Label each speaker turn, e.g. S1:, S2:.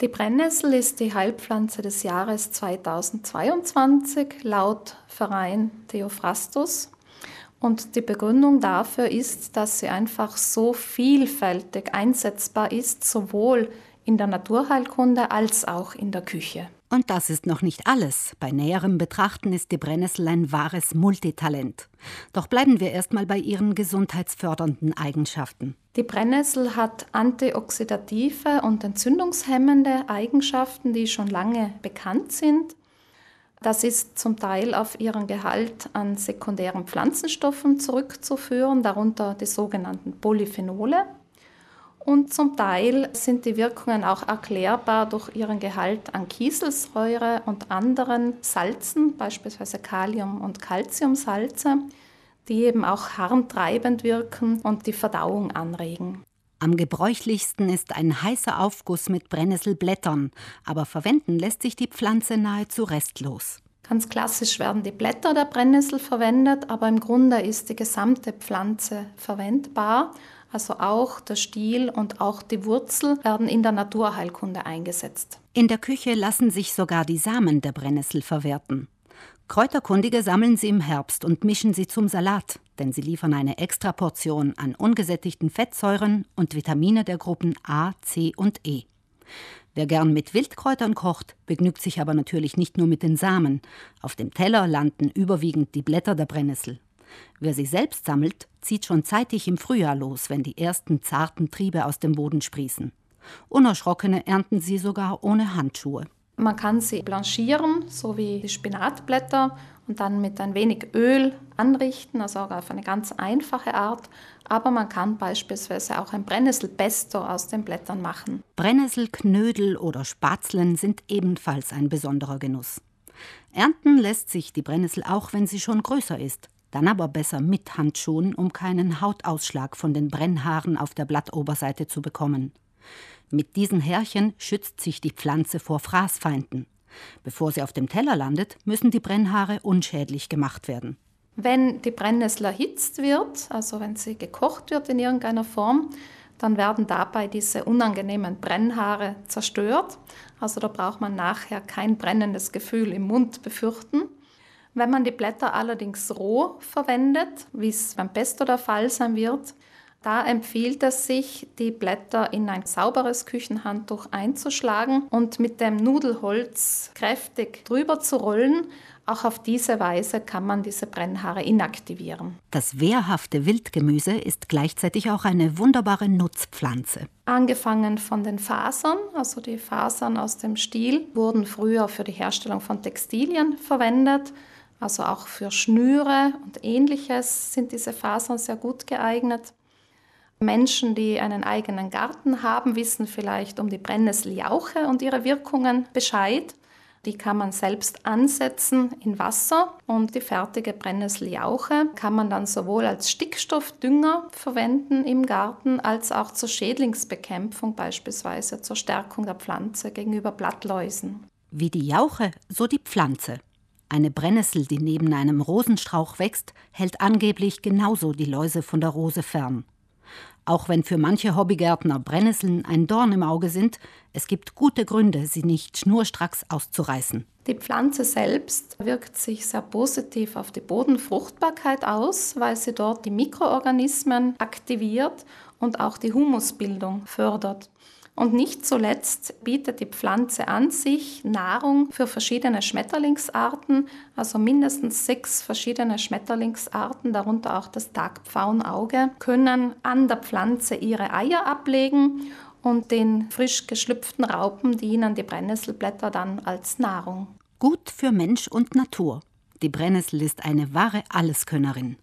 S1: Die Brennnessel ist die Heilpflanze des Jahres 2022 laut Verein Theophrastus. Und die Begründung dafür ist, dass sie einfach so vielfältig einsetzbar ist, sowohl in der Naturheilkunde als auch in der Küche.
S2: Und das ist noch nicht alles. Bei näherem Betrachten ist die Brennnessel ein wahres Multitalent. Doch bleiben wir erstmal bei ihren gesundheitsfördernden Eigenschaften.
S1: Die Brennnessel hat antioxidative und entzündungshemmende Eigenschaften, die schon lange bekannt sind. Das ist zum Teil auf ihren Gehalt an sekundären Pflanzenstoffen zurückzuführen, darunter die sogenannten Polyphenole. Und zum Teil sind die Wirkungen auch erklärbar durch ihren Gehalt an Kieselsäure und anderen Salzen, beispielsweise Kalium- und Calciumsalze, die eben auch harntreibend wirken und die Verdauung anregen.
S2: Am gebräuchlichsten ist ein heißer Aufguss mit Brennnesselblättern, aber verwenden lässt sich die Pflanze nahezu restlos.
S1: Ganz klassisch werden die Blätter der Brennnessel verwendet, aber im Grunde ist die gesamte Pflanze verwendbar also auch der Stiel und auch die Wurzel werden in der Naturheilkunde eingesetzt.
S2: In der Küche lassen sich sogar die Samen der Brennnessel verwerten. Kräuterkundige sammeln sie im Herbst und mischen sie zum Salat, denn sie liefern eine Extraportion an ungesättigten Fettsäuren und Vitamine der Gruppen A, C und E. Wer gern mit Wildkräutern kocht, begnügt sich aber natürlich nicht nur mit den Samen. Auf dem Teller landen überwiegend die Blätter der Brennnessel. Wer sie selbst sammelt, zieht schon zeitig im Frühjahr los, wenn die ersten zarten Triebe aus dem Boden sprießen. Unerschrockene ernten sie sogar ohne Handschuhe.
S1: Man kann sie blanchieren, so wie die Spinatblätter, und dann mit ein wenig Öl anrichten, also auch auf eine ganz einfache Art. Aber man kann beispielsweise auch ein Brennnesselpesto aus den Blättern machen.
S2: Brennnesselknödel oder Spatzeln sind ebenfalls ein besonderer Genuss. Ernten lässt sich die Brennnessel auch, wenn sie schon größer ist. Dann aber besser mit Handschuhen, um keinen Hautausschlag von den Brennhaaren auf der Blattoberseite zu bekommen. Mit diesen Härchen schützt sich die Pflanze vor Fraßfeinden. Bevor sie auf dem Teller landet, müssen die Brennhaare unschädlich gemacht werden.
S1: Wenn die Brennnessel erhitzt wird, also wenn sie gekocht wird in irgendeiner Form, dann werden dabei diese unangenehmen Brennhaare zerstört. Also da braucht man nachher kein brennendes Gefühl im Mund befürchten. Wenn man die Blätter allerdings roh verwendet, wie es beim Pesto der Fall sein wird, da empfiehlt es sich, die Blätter in ein sauberes Küchenhandtuch einzuschlagen und mit dem Nudelholz kräftig drüber zu rollen. Auch auf diese Weise kann man diese Brennhaare inaktivieren.
S2: Das wehrhafte Wildgemüse ist gleichzeitig auch eine wunderbare Nutzpflanze.
S1: Angefangen von den Fasern, also die Fasern aus dem Stiel, wurden früher für die Herstellung von Textilien verwendet. Also auch für Schnüre und ähnliches sind diese Fasern sehr gut geeignet. Menschen, die einen eigenen Garten haben, wissen vielleicht um die Brennnesseljauche und ihre Wirkungen Bescheid. Die kann man selbst ansetzen in Wasser und die fertige Brennnesseljauche kann man dann sowohl als Stickstoffdünger verwenden im Garten als auch zur Schädlingsbekämpfung, beispielsweise zur Stärkung der Pflanze gegenüber Blattläusen.
S2: Wie die Jauche, so die Pflanze. Eine Brennnessel, die neben einem Rosenstrauch wächst, hält angeblich genauso die Läuse von der Rose fern. Auch wenn für manche Hobbygärtner Brennnesseln ein Dorn im Auge sind, es gibt gute Gründe, sie nicht schnurstracks auszureißen.
S1: Die Pflanze selbst wirkt sich sehr positiv auf die Bodenfruchtbarkeit aus, weil sie dort die Mikroorganismen aktiviert und auch die Humusbildung fördert. Und nicht zuletzt bietet die Pflanze an sich Nahrung für verschiedene Schmetterlingsarten, also mindestens sechs verschiedene Schmetterlingsarten, darunter auch das Tagpfauenauge, können an der Pflanze ihre Eier ablegen und den frisch geschlüpften Raupen dienen die Brennnesselblätter dann als Nahrung.
S2: Gut für Mensch und Natur. Die Brennnessel ist eine wahre Alleskönnerin.